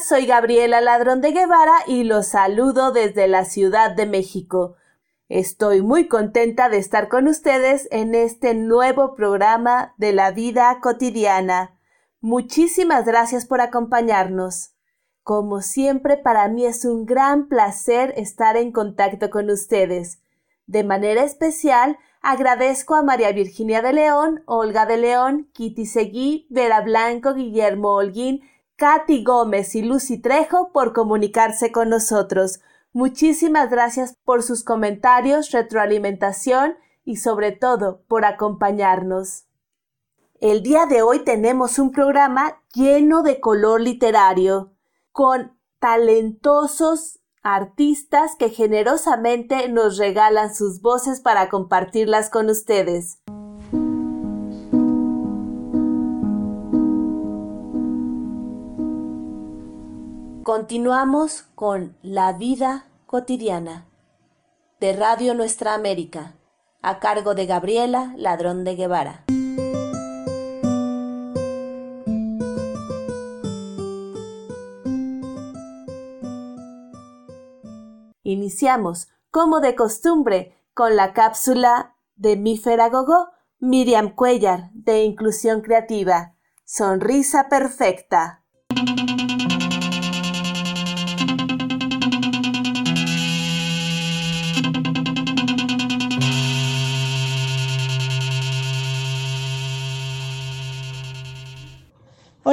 Soy Gabriela Ladrón de Guevara y los saludo desde la Ciudad de México. Estoy muy contenta de estar con ustedes en este nuevo programa de la vida cotidiana. Muchísimas gracias por acompañarnos. Como siempre, para mí es un gran placer estar en contacto con ustedes. De manera especial, agradezco a María Virginia de León, Olga de León, Kitty Seguí, Vera Blanco, Guillermo Holguín, Katy Gómez y Lucy Trejo por comunicarse con nosotros. Muchísimas gracias por sus comentarios, retroalimentación y sobre todo por acompañarnos. El día de hoy tenemos un programa lleno de color literario, con talentosos artistas que generosamente nos regalan sus voces para compartirlas con ustedes. Continuamos con La vida cotidiana de Radio Nuestra América, a cargo de Gabriela Ladrón de Guevara. Iniciamos, como de costumbre, con la cápsula de Mi Gogo, Miriam Cuellar, de Inclusión Creativa. Sonrisa perfecta.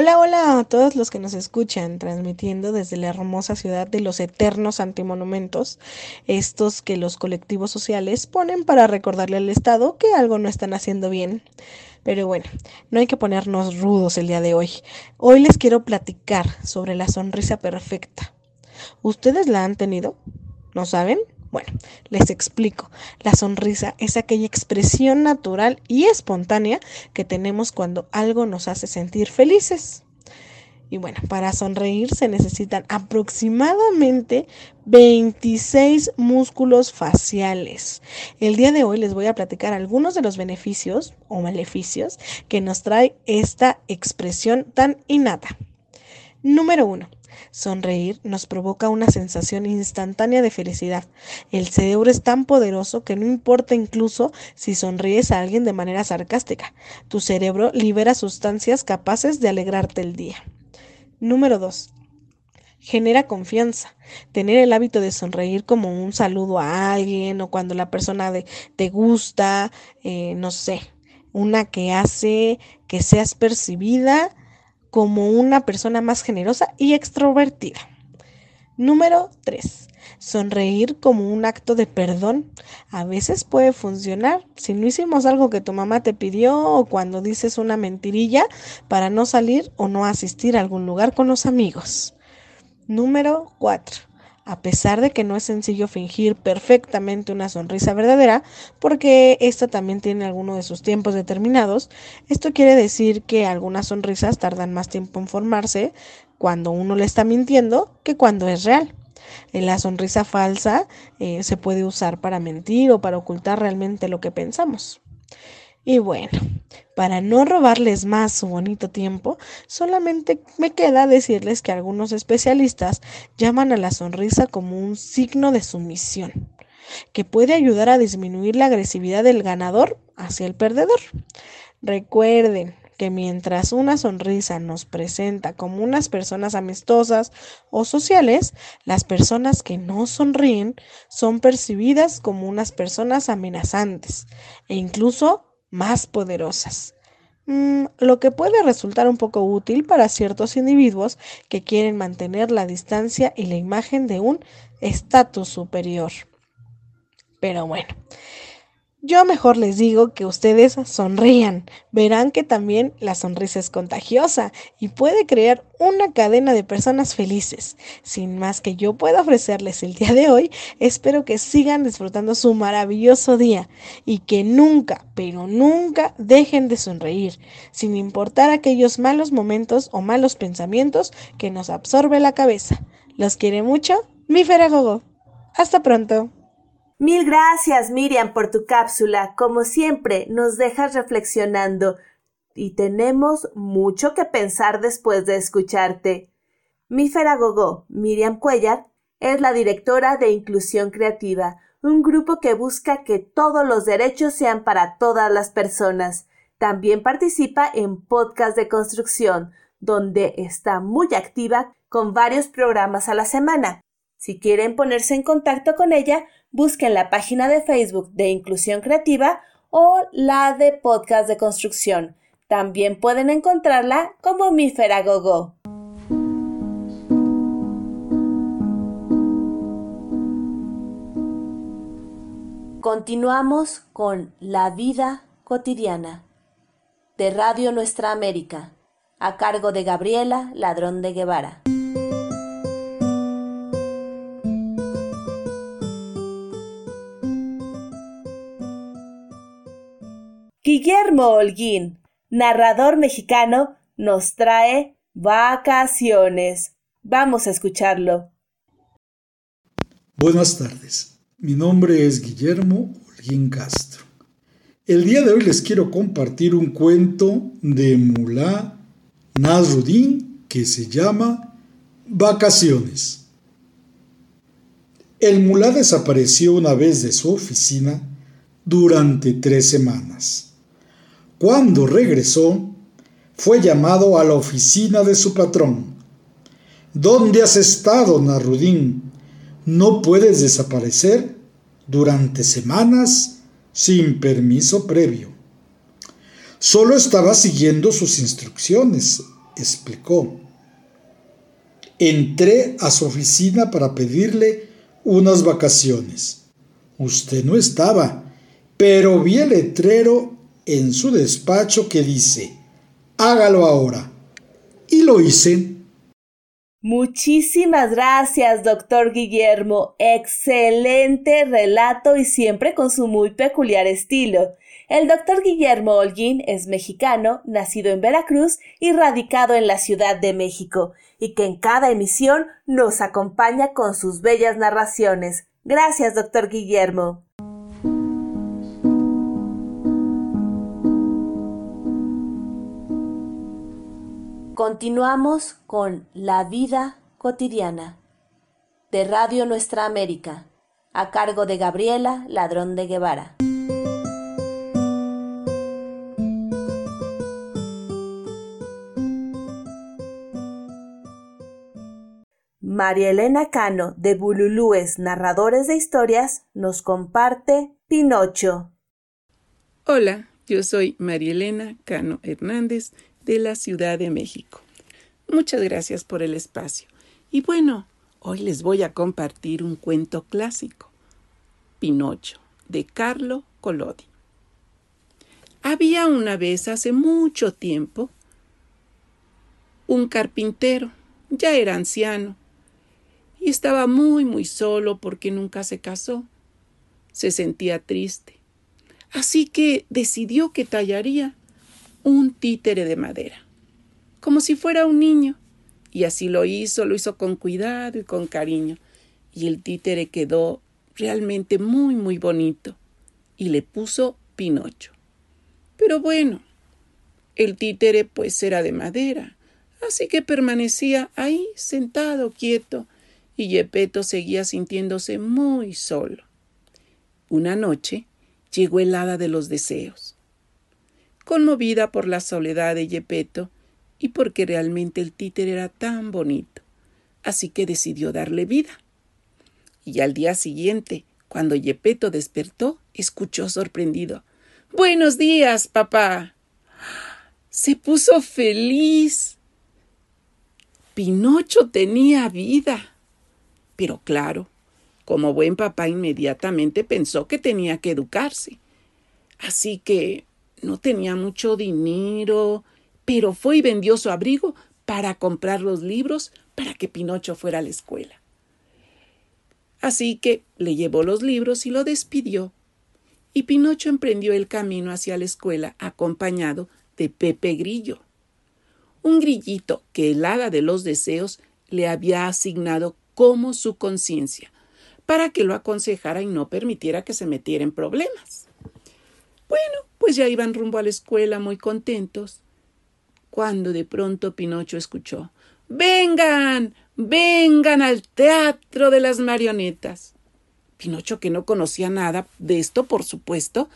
Hola, hola a todos los que nos escuchan, transmitiendo desde la hermosa ciudad de los eternos antimonumentos, estos que los colectivos sociales ponen para recordarle al Estado que algo no están haciendo bien. Pero bueno, no hay que ponernos rudos el día de hoy. Hoy les quiero platicar sobre la sonrisa perfecta. ¿Ustedes la han tenido? ¿No saben? Bueno, les explico. La sonrisa es aquella expresión natural y espontánea que tenemos cuando algo nos hace sentir felices. Y bueno, para sonreír se necesitan aproximadamente 26 músculos faciales. El día de hoy les voy a platicar algunos de los beneficios o maleficios que nos trae esta expresión tan innata. Número 1. Sonreír nos provoca una sensación instantánea de felicidad. El cerebro es tan poderoso que no importa incluso si sonríes a alguien de manera sarcástica. Tu cerebro libera sustancias capaces de alegrarte el día. Número 2 genera confianza. Tener el hábito de sonreír como un saludo a alguien o cuando la persona te gusta, eh, no sé, una que hace que seas percibida como una persona más generosa y extrovertida. Número 3. Sonreír como un acto de perdón. A veces puede funcionar si no hicimos algo que tu mamá te pidió o cuando dices una mentirilla para no salir o no asistir a algún lugar con los amigos. Número 4 a pesar de que no es sencillo fingir perfectamente una sonrisa verdadera, porque esta también tiene alguno de sus tiempos determinados, esto quiere decir que algunas sonrisas tardan más tiempo en formarse cuando uno le está mintiendo que cuando es real. La sonrisa falsa eh, se puede usar para mentir o para ocultar realmente lo que pensamos. Y bueno, para no robarles más su bonito tiempo, solamente me queda decirles que algunos especialistas llaman a la sonrisa como un signo de sumisión, que puede ayudar a disminuir la agresividad del ganador hacia el perdedor. Recuerden que mientras una sonrisa nos presenta como unas personas amistosas o sociales, las personas que no sonríen son percibidas como unas personas amenazantes e incluso más poderosas. Mm, lo que puede resultar un poco útil para ciertos individuos que quieren mantener la distancia y la imagen de un estatus superior. Pero bueno, yo mejor les digo que ustedes sonrían. Verán que también la sonrisa es contagiosa y puede crear una cadena de personas felices. Sin más que yo pueda ofrecerles el día de hoy, espero que sigan disfrutando su maravilloso día y que nunca, pero nunca dejen de sonreír, sin importar aquellos malos momentos o malos pensamientos que nos absorbe la cabeza. Los quiere mucho, mi Feragogo. Hasta pronto. Mil gracias, Miriam, por tu cápsula. Como siempre, nos dejas reflexionando y tenemos mucho que pensar después de escucharte. Mi Gogó, Miriam Cuellar, es la directora de Inclusión Creativa, un grupo que busca que todos los derechos sean para todas las personas. También participa en Podcast de Construcción, donde está muy activa con varios programas a la semana. Si quieren ponerse en contacto con ella, busquen la página de Facebook de Inclusión Creativa o la de Podcast de Construcción. También pueden encontrarla como Mífera Gogo. Continuamos con La vida cotidiana de Radio Nuestra América, a cargo de Gabriela Ladrón de Guevara. Guillermo Holguín, narrador mexicano, nos trae vacaciones. Vamos a escucharlo. Buenas tardes. Mi nombre es Guillermo Holguín Castro. El día de hoy les quiero compartir un cuento de Mulá Nasruddin que se llama Vacaciones. El mulá desapareció una vez de su oficina durante tres semanas. Cuando regresó, fue llamado a la oficina de su patrón. ¿Dónde has estado, Nasruddin? No puedes desaparecer durante semanas sin permiso previo. Solo estaba siguiendo sus instrucciones, explicó. Entré a su oficina para pedirle unas vacaciones. Usted no estaba, pero vi el letrero en su despacho que dice, hágalo ahora. Y lo hice. Muchísimas gracias, doctor Guillermo. Excelente relato y siempre con su muy peculiar estilo. El doctor Guillermo Holguín es mexicano, nacido en Veracruz y radicado en la Ciudad de México, y que en cada emisión nos acompaña con sus bellas narraciones. Gracias, doctor Guillermo. Continuamos con La vida cotidiana de Radio Nuestra América, a cargo de Gabriela Ladrón de Guevara. María Elena Cano de Bululúes Narradores de Historias nos comparte Pinocho. Hola, yo soy María Elena Cano Hernández de la Ciudad de México. Muchas gracias por el espacio. Y bueno, hoy les voy a compartir un cuento clásico, Pinocho, de Carlo Collodi. Había una vez, hace mucho tiempo, un carpintero, ya era anciano, y estaba muy, muy solo porque nunca se casó. Se sentía triste. Así que decidió que tallaría un títere de madera, como si fuera un niño. Y así lo hizo, lo hizo con cuidado y con cariño. Y el títere quedó realmente muy, muy bonito. Y le puso Pinocho. Pero bueno, el títere pues era de madera, así que permanecía ahí sentado, quieto, y Yepeto seguía sintiéndose muy solo. Una noche llegó el hada de los deseos conmovida por la soledad de Yepeto y porque realmente el títer era tan bonito. Así que decidió darle vida. Y al día siguiente, cuando Yepeto despertó, escuchó sorprendido. Buenos días, papá. Se puso feliz. Pinocho tenía vida. Pero claro, como buen papá inmediatamente pensó que tenía que educarse. Así que no tenía mucho dinero, pero fue y vendió su abrigo para comprar los libros para que Pinocho fuera a la escuela. Así que le llevó los libros y lo despidió. Y Pinocho emprendió el camino hacia la escuela acompañado de Pepe Grillo, un grillito que el hada de los deseos le había asignado como su conciencia, para que lo aconsejara y no permitiera que se metiera en problemas. Bueno, pues ya iban rumbo a la escuela muy contentos, cuando de pronto Pinocho escuchó Vengan, vengan al teatro de las marionetas. Pinocho, que no conocía nada de esto, por supuesto,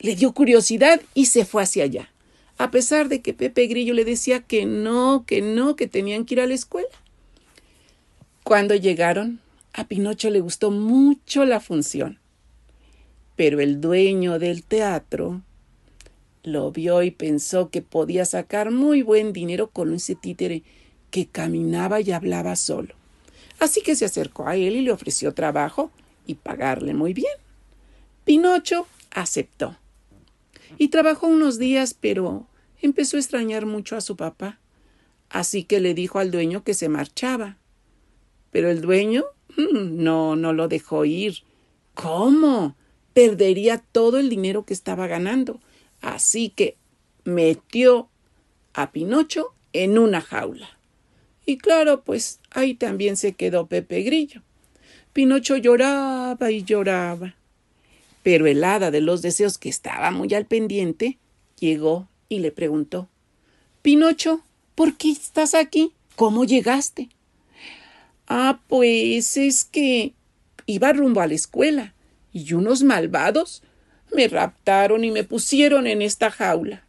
le dio curiosidad y se fue hacia allá, a pesar de que Pepe Grillo le decía que no, que no, que tenían que ir a la escuela. Cuando llegaron, a Pinocho le gustó mucho la función, pero el dueño del teatro lo vio y pensó que podía sacar muy buen dinero con ese títere que caminaba y hablaba solo. Así que se acercó a él y le ofreció trabajo y pagarle muy bien. Pinocho aceptó. Y trabajó unos días, pero empezó a extrañar mucho a su papá. Así que le dijo al dueño que se marchaba. Pero el dueño mm, no, no lo dejó ir. ¿Cómo? Perdería todo el dinero que estaba ganando. Así que metió a Pinocho en una jaula. Y claro, pues ahí también se quedó Pepe Grillo. Pinocho lloraba y lloraba. Pero el hada de los deseos, que estaba muy al pendiente, llegó y le preguntó Pinocho, ¿por qué estás aquí? ¿Cómo llegaste? Ah, pues es que iba rumbo a la escuela y unos malvados me raptaron y me pusieron en esta jaula.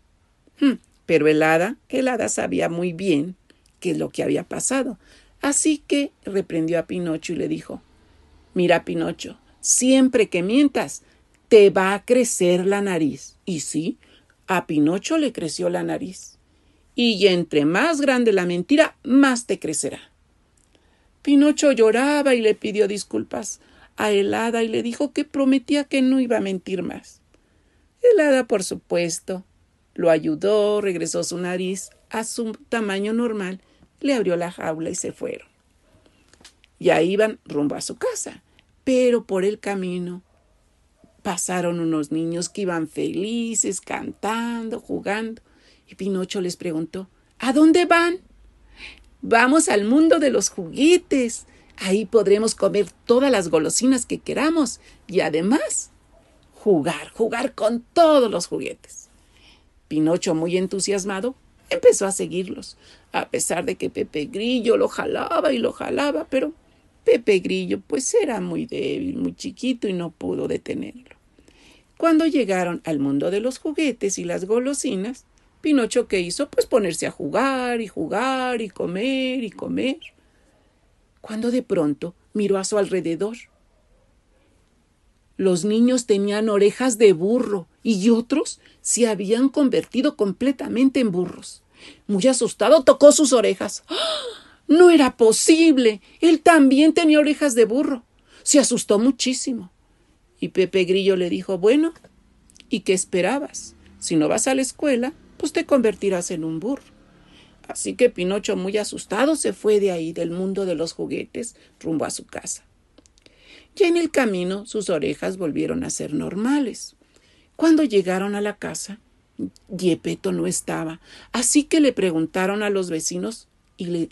Hmm, pero el hada, el hada sabía muy bien qué es lo que había pasado, así que reprendió a Pinocho y le dijo Mira, Pinocho, siempre que mientas, te va a crecer la nariz. Y sí, a Pinocho le creció la nariz. Y entre más grande la mentira, más te crecerá. Pinocho lloraba y le pidió disculpas a el hada y le dijo que prometía que no iba a mentir más. El hada, por supuesto, lo ayudó, regresó su nariz a su tamaño normal, le abrió la jaula y se fueron. Ya iban rumbo a su casa, pero por el camino pasaron unos niños que iban felices, cantando, jugando, y Pinocho les preguntó ¿A dónde van? Vamos al mundo de los juguetes. Ahí podremos comer todas las golosinas que queramos y además jugar, jugar con todos los juguetes. Pinocho, muy entusiasmado, empezó a seguirlos, a pesar de que Pepe Grillo lo jalaba y lo jalaba, pero Pepe Grillo pues era muy débil, muy chiquito y no pudo detenerlo. Cuando llegaron al mundo de los juguetes y las golosinas, Pinocho ¿qué hizo? Pues ponerse a jugar y jugar y comer y comer. Cuando de pronto miró a su alrededor. Los niños tenían orejas de burro y otros se habían convertido completamente en burros. Muy asustado tocó sus orejas. ¡Ah! No era posible. Él también tenía orejas de burro. Se asustó muchísimo. Y Pepe Grillo le dijo Bueno, ¿y qué esperabas? Si no vas a la escuela, pues te convertirás en un burro. Así que Pinocho, muy asustado, se fue de ahí, del mundo de los juguetes, rumbo a su casa. Ya en el camino sus orejas volvieron a ser normales. Cuando llegaron a la casa, Yepeto no estaba, así que le preguntaron a los vecinos y le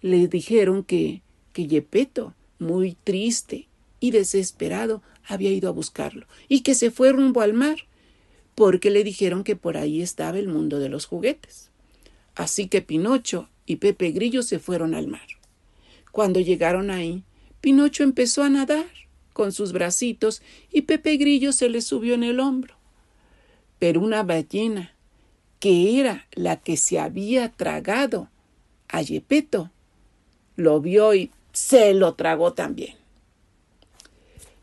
le dijeron que, que Yepeto, muy triste y desesperado, había ido a buscarlo y que se fue rumbo al mar, porque le dijeron que por ahí estaba el mundo de los juguetes. Así que Pinocho y Pepe Grillo se fueron al mar. Cuando llegaron ahí, Pinocho empezó a nadar con sus bracitos y Pepe Grillo se le subió en el hombro. Pero una ballena, que era la que se había tragado a Yepeto, lo vio y se lo tragó también.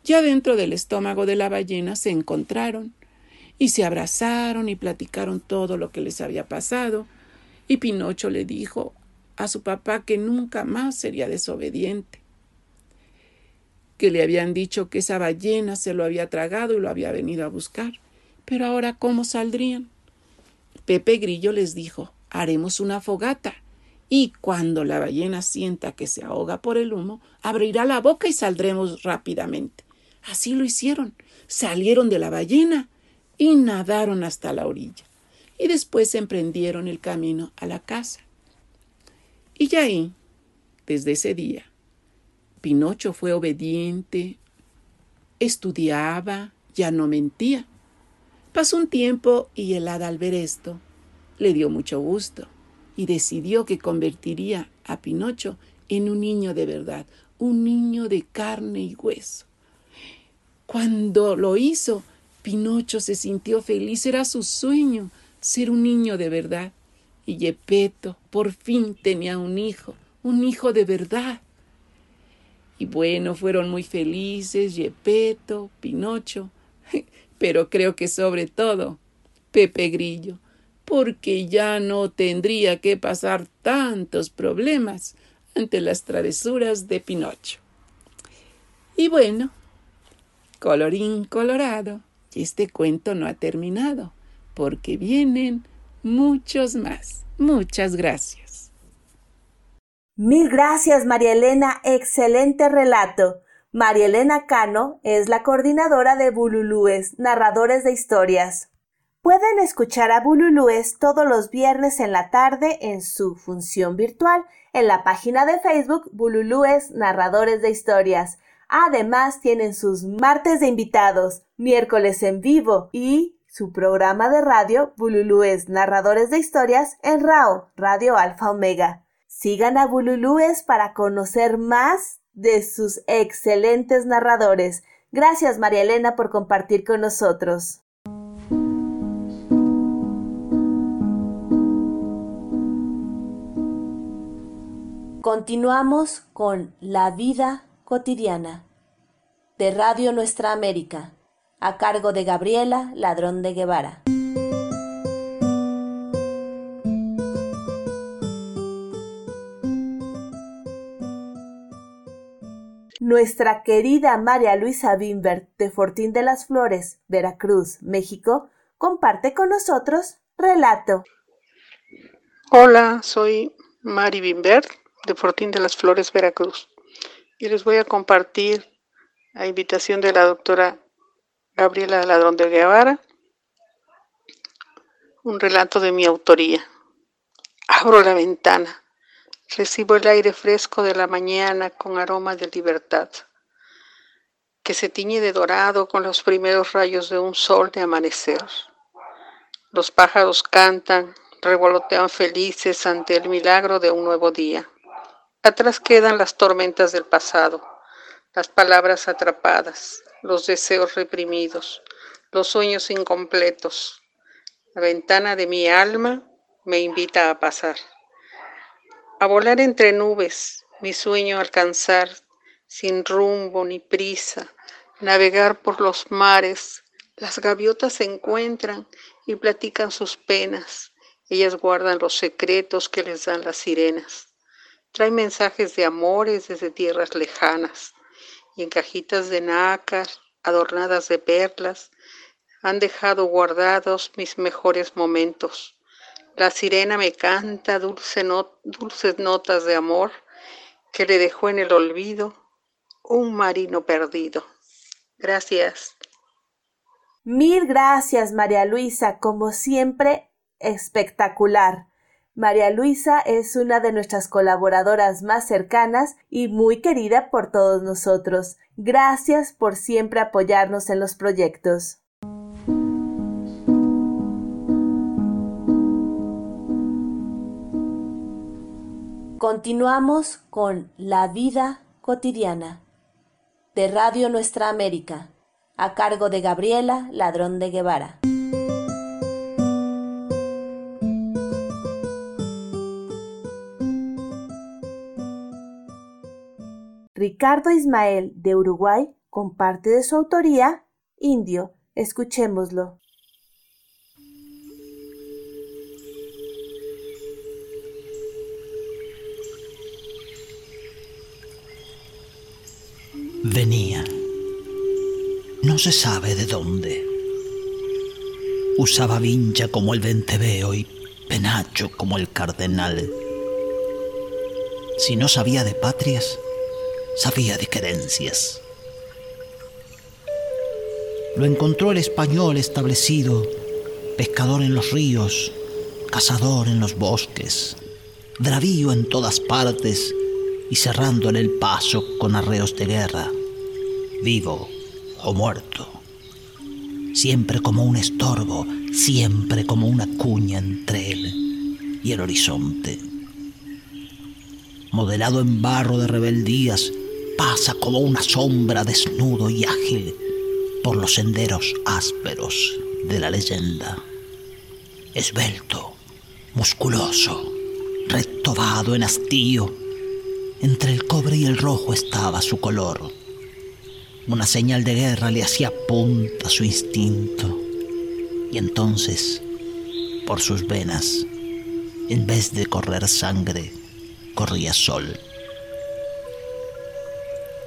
Ya dentro del estómago de la ballena se encontraron y se abrazaron y platicaron todo lo que les había pasado, y Pinocho le dijo a su papá que nunca más sería desobediente, que le habían dicho que esa ballena se lo había tragado y lo había venido a buscar, pero ahora ¿cómo saldrían? Pepe Grillo les dijo haremos una fogata y cuando la ballena sienta que se ahoga por el humo, abrirá la boca y saldremos rápidamente. Así lo hicieron. Salieron de la ballena y nadaron hasta la orilla. Y después emprendieron el camino a la casa. Y ya ahí, desde ese día, Pinocho fue obediente, estudiaba, ya no mentía. Pasó un tiempo y el hada al ver esto le dio mucho gusto y decidió que convertiría a Pinocho en un niño de verdad, un niño de carne y hueso. Cuando lo hizo, Pinocho se sintió feliz, era su sueño ser un niño de verdad. Y Yepeto por fin tenía un hijo, un hijo de verdad. Y bueno, fueron muy felices Yepeto, Pinocho, pero creo que sobre todo Pepe Grillo, porque ya no tendría que pasar tantos problemas ante las travesuras de Pinocho. Y bueno, colorín colorado, este cuento no ha terminado, porque vienen muchos más. Muchas gracias. Mil gracias, María Elena. Excelente relato. María Elena Cano es la coordinadora de Bululúes, narradores de historias. Pueden escuchar a Bululúes todos los viernes en la tarde en su función virtual en la página de Facebook Bululúes Narradores de Historias. Además tienen sus martes de invitados, miércoles en vivo y su programa de radio Bululúes Narradores de Historias en RAO, Radio Alfa Omega. Sigan a Bululúes para conocer más de sus excelentes narradores. Gracias María Elena por compartir con nosotros. Continuamos con La vida cotidiana de Radio Nuestra América a cargo de Gabriela Ladrón de Guevara. Nuestra querida María Luisa Bimbert de Fortín de las Flores, Veracruz, México, comparte con nosotros relato. Hola, soy Mari Bimbert de Fortín de las Flores, Veracruz, y les voy a compartir, a invitación de la doctora Gabriela Ladrón de Guevara, un relato de mi autoría. Abro la ventana, recibo el aire fresco de la mañana con aroma de libertad, que se tiñe de dorado con los primeros rayos de un sol de amanecer. Los pájaros cantan, revolotean felices ante el milagro de un nuevo día. Atrás quedan las tormentas del pasado, las palabras atrapadas, los deseos reprimidos, los sueños incompletos. La ventana de mi alma me invita a pasar, a volar entre nubes, mi sueño alcanzar, sin rumbo ni prisa, navegar por los mares. Las gaviotas se encuentran y platican sus penas. Ellas guardan los secretos que les dan las sirenas. Traen mensajes de amores desde tierras lejanas y en cajitas de nácar adornadas de perlas han dejado guardados mis mejores momentos. La sirena me canta dulces notas de amor que le dejó en el olvido un marino perdido. Gracias. Mil gracias, María Luisa, como siempre, espectacular. María Luisa es una de nuestras colaboradoras más cercanas y muy querida por todos nosotros. Gracias por siempre apoyarnos en los proyectos. Continuamos con La vida cotidiana de Radio Nuestra América, a cargo de Gabriela Ladrón de Guevara. Ricardo Ismael de Uruguay comparte de su autoría Indio. Escuchémoslo. Venía. No se sabe de dónde. Usaba vincha como el venteveo y penacho como el cardenal. Si no sabía de patrias, sabía de querencias. Lo encontró el español establecido, pescador en los ríos, cazador en los bosques, dravío en todas partes y cerrándole el paso con arreos de guerra, vivo o muerto, siempre como un estorbo, siempre como una cuña entre él y el horizonte. Modelado en barro de rebeldías, pasa como una sombra desnudo y ágil por los senderos ásperos de la leyenda. Esbelto, musculoso, retobado en hastío, entre el cobre y el rojo estaba su color. Una señal de guerra le hacía punta su instinto. Y entonces, por sus venas, en vez de correr sangre, corría sol.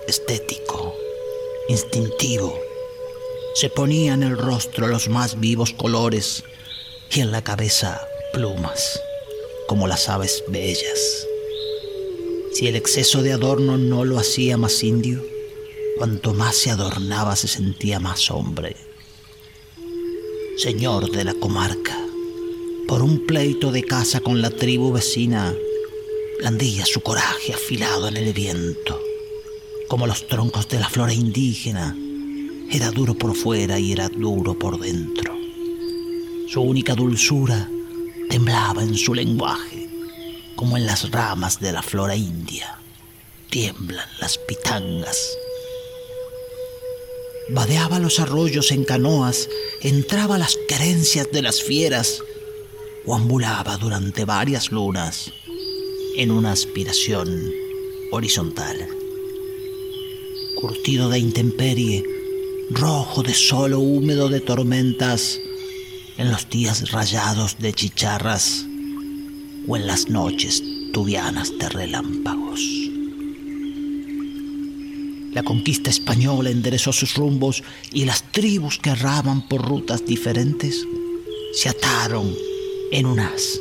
Estético, instintivo, se ponía en el rostro los más vivos colores y en la cabeza plumas, como las aves bellas. Si el exceso de adorno no lo hacía más indio, cuanto más se adornaba se sentía más hombre. Señor de la comarca, por un pleito de caza con la tribu vecina, blandía su coraje afilado en el viento, como los troncos de la flora indígena era duro por fuera y era duro por dentro. Su única dulzura temblaba en su lenguaje, como en las ramas de la flora india. Tiemblan las pitangas. Vadeaba los arroyos en canoas, entraba a las querencias de las fieras o ambulaba durante varias lunas en una aspiración horizontal. Curtido de intemperie, rojo de solo húmedo de tormentas, en los días rayados de chicharras o en las noches tubianas de relámpagos. La conquista española enderezó sus rumbos y las tribus que erraban por rutas diferentes se ataron en un as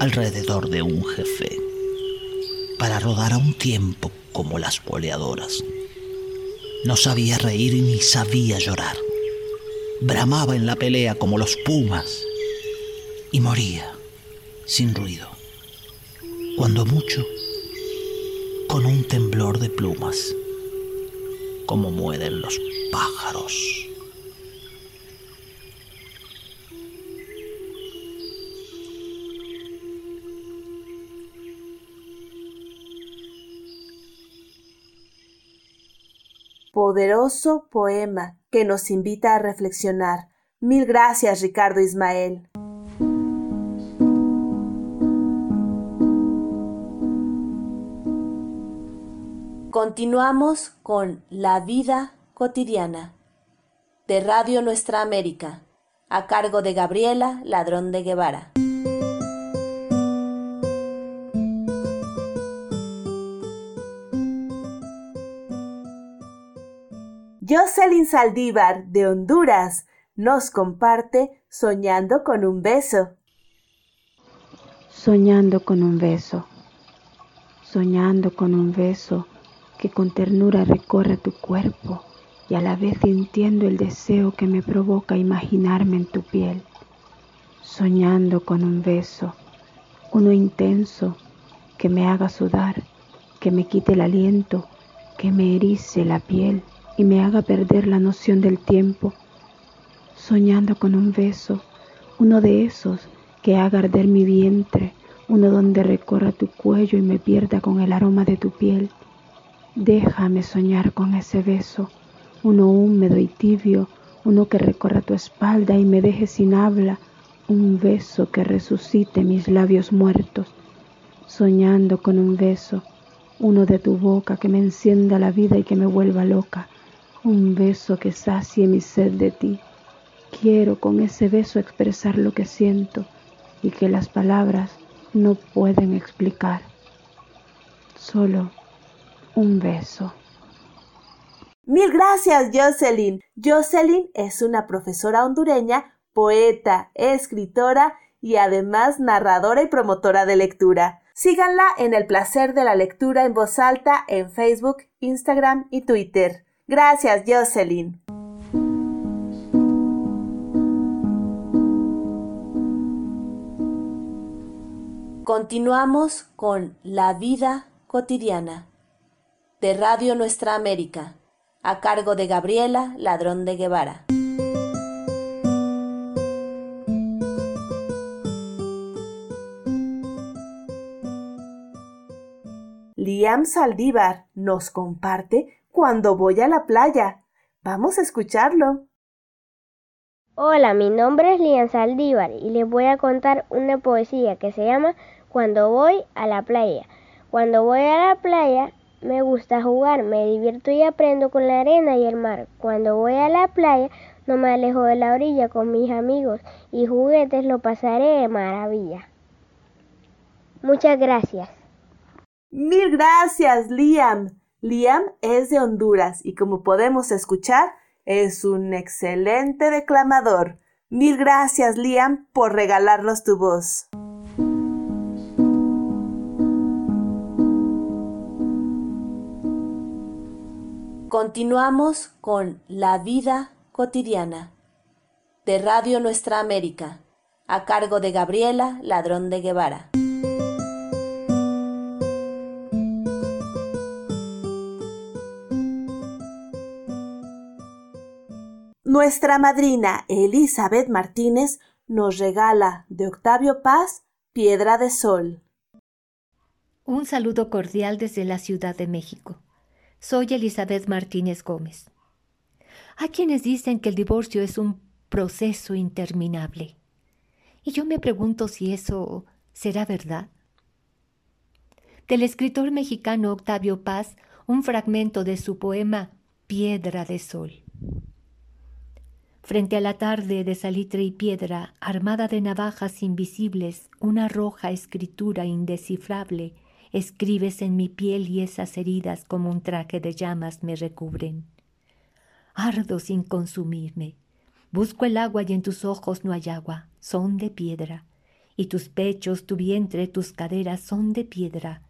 alrededor de un jefe para rodar a un tiempo como las boleadoras. No sabía reír ni sabía llorar. Bramaba en la pelea como los pumas y moría sin ruido. Cuando mucho, con un temblor de plumas, como mueren los pájaros. Poderoso poema que nos invita a reflexionar. Mil gracias, Ricardo Ismael. Continuamos con La vida cotidiana de Radio Nuestra América, a cargo de Gabriela Ladrón de Guevara. Jocelyn Saldívar, de Honduras, nos comparte Soñando con un beso. Soñando con un beso, soñando con un beso que con ternura recorre tu cuerpo y a la vez sintiendo el deseo que me provoca imaginarme en tu piel. Soñando con un beso, uno intenso que me haga sudar, que me quite el aliento, que me erice la piel y me haga perder la noción del tiempo, soñando con un beso, uno de esos que haga arder mi vientre, uno donde recorra tu cuello y me pierda con el aroma de tu piel. Déjame soñar con ese beso, uno húmedo y tibio, uno que recorra tu espalda y me deje sin habla, un beso que resucite mis labios muertos, soñando con un beso, uno de tu boca que me encienda la vida y que me vuelva loca, un beso que sacie mi sed de ti. Quiero con ese beso expresar lo que siento y que las palabras no pueden explicar. Solo un beso. Mil gracias, Jocelyn. Jocelyn es una profesora hondureña, poeta, escritora y además narradora y promotora de lectura. Síganla en el placer de la lectura en voz alta en Facebook, Instagram y Twitter. Gracias, Jocelyn. Continuamos con La Vida Cotidiana de Radio Nuestra América, a cargo de Gabriela Ladrón de Guevara. Liam Saldívar nos comparte cuando voy a la playa. Vamos a escucharlo. Hola, mi nombre es Liam Saldívar y les voy a contar una poesía que se llama Cuando voy a la playa. Cuando voy a la playa me gusta jugar, me divierto y aprendo con la arena y el mar. Cuando voy a la playa no me alejo de la orilla con mis amigos y juguetes lo pasaré de maravilla. Muchas gracias. Mil gracias, Liam. Liam es de Honduras y como podemos escuchar, es un excelente declamador. Mil gracias, Liam, por regalarnos tu voz. Continuamos con La vida cotidiana de Radio Nuestra América, a cargo de Gabriela Ladrón de Guevara. Nuestra madrina Elizabeth Martínez nos regala de Octavio Paz Piedra de Sol. Un saludo cordial desde la Ciudad de México. Soy Elizabeth Martínez Gómez. Hay quienes dicen que el divorcio es un proceso interminable. Y yo me pregunto si eso será verdad. Del escritor mexicano Octavio Paz, un fragmento de su poema Piedra de Sol. Frente a la tarde de salitre y piedra, armada de navajas invisibles, una roja escritura indescifrable escribes en mi piel y esas heridas como un traje de llamas me recubren. Ardo sin consumirme. Busco el agua y en tus ojos no hay agua, son de piedra. Y tus pechos, tu vientre, tus caderas son de piedra.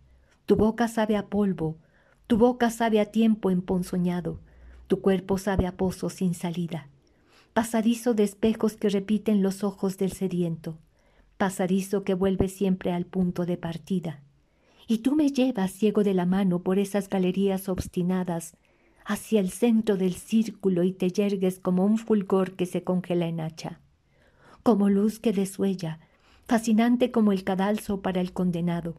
Tu boca sabe a polvo, tu boca sabe a tiempo emponzoñado, tu cuerpo sabe a pozo sin salida. Pasadizo de espejos que repiten los ojos del sediento, pasadizo que vuelve siempre al punto de partida y tú me llevas ciego de la mano por esas galerías obstinadas hacia el centro del círculo y te yergues como un fulgor que se congela en hacha, como luz que desuella, fascinante como el cadalso para el condenado,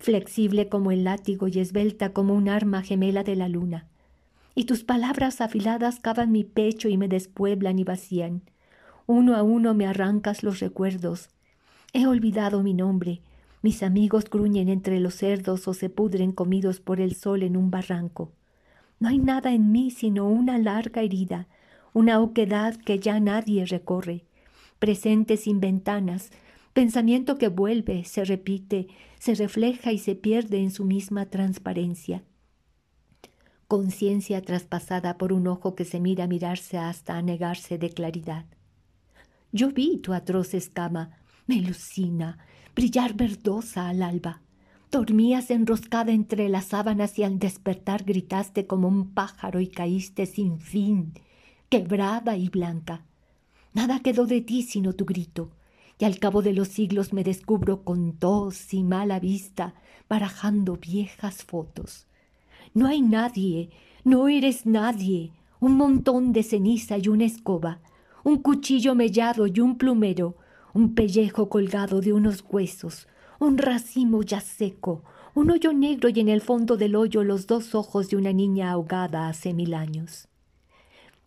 flexible como el látigo y esbelta como un arma gemela de la luna. Y tus palabras afiladas cavan mi pecho y me despueblan y vacían. Uno a uno me arrancas los recuerdos. He olvidado mi nombre, mis amigos gruñen entre los cerdos o se pudren comidos por el sol en un barranco. No hay nada en mí sino una larga herida, una oquedad que ya nadie recorre, presente sin ventanas, pensamiento que vuelve, se repite, se refleja y se pierde en su misma transparencia. Conciencia traspasada por un ojo que se mira a mirarse hasta anegarse de claridad. Yo vi tu atroz escama, me alucina, brillar verdosa al alba. Dormías enroscada entre las sábanas y al despertar gritaste como un pájaro y caíste sin fin, quebrada y blanca. Nada quedó de ti sino tu grito, y al cabo de los siglos me descubro con tos y mala vista, barajando viejas fotos. No hay nadie, no eres nadie, un montón de ceniza y una escoba, un cuchillo mellado y un plumero, un pellejo colgado de unos huesos, un racimo ya seco, un hoyo negro y en el fondo del hoyo los dos ojos de una niña ahogada hace mil años.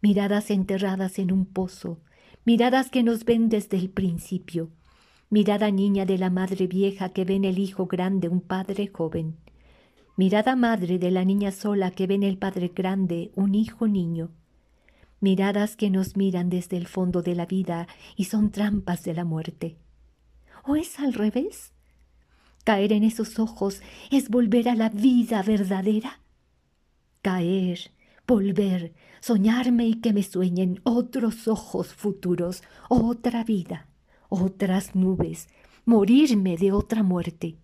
Miradas enterradas en un pozo, miradas que nos ven desde el principio, mirada niña de la madre vieja que ve en el hijo grande un padre joven, mirada madre de la niña sola que ve en el padre grande un hijo niño, miradas que nos miran desde el fondo de la vida y son trampas de la muerte. ¿O es al revés? Caer en esos ojos es volver a la vida verdadera. Caer, volver, soñarme y que me sueñen otros ojos futuros, otra vida, otras nubes, morirme de otra muerte.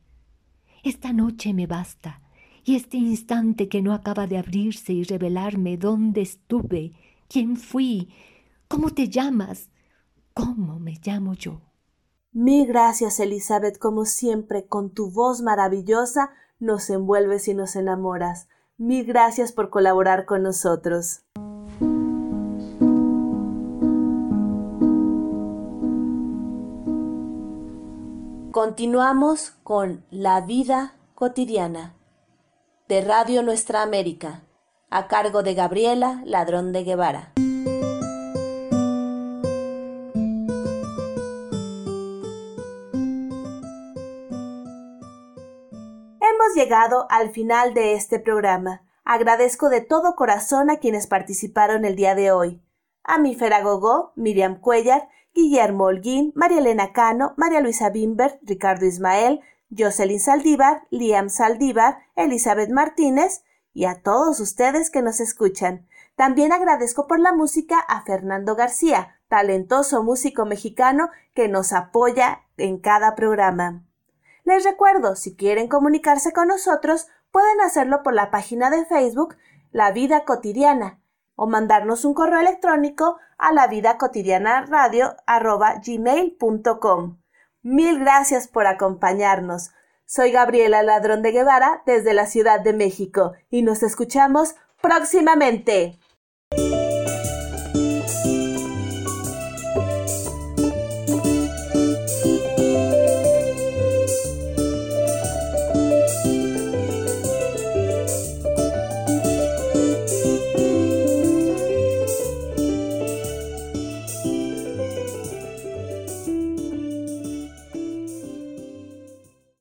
Esta noche me basta, y este instante que no acaba de abrirse y revelarme dónde estuve ¿Quién fui? ¿Cómo te llamas? ¿Cómo me llamo yo? Mil gracias, Elizabeth, como siempre, con tu voz maravillosa nos envuelves y nos enamoras. Mil gracias por colaborar con nosotros. Continuamos con La vida cotidiana de Radio Nuestra América, a cargo de Gabriela Ladrón de Guevara. Hemos llegado al final de este programa. Agradezco de todo corazón a quienes participaron el día de hoy. A mi Feragogó, Miriam Cuellar, Guillermo Holguín, María Elena Cano, María Luisa Bimber, Ricardo Ismael, Jocelyn Saldívar, Liam Saldívar, Elizabeth Martínez y a todos ustedes que nos escuchan. También agradezco por la música a Fernando García, talentoso músico mexicano que nos apoya en cada programa. Les recuerdo, si quieren comunicarse con nosotros, pueden hacerlo por la página de Facebook La Vida Cotidiana o mandarnos un correo electrónico a la vida cotidiana radio gmail.com. Mil gracias por acompañarnos. Soy Gabriela Ladrón de Guevara desde la Ciudad de México y nos escuchamos próximamente.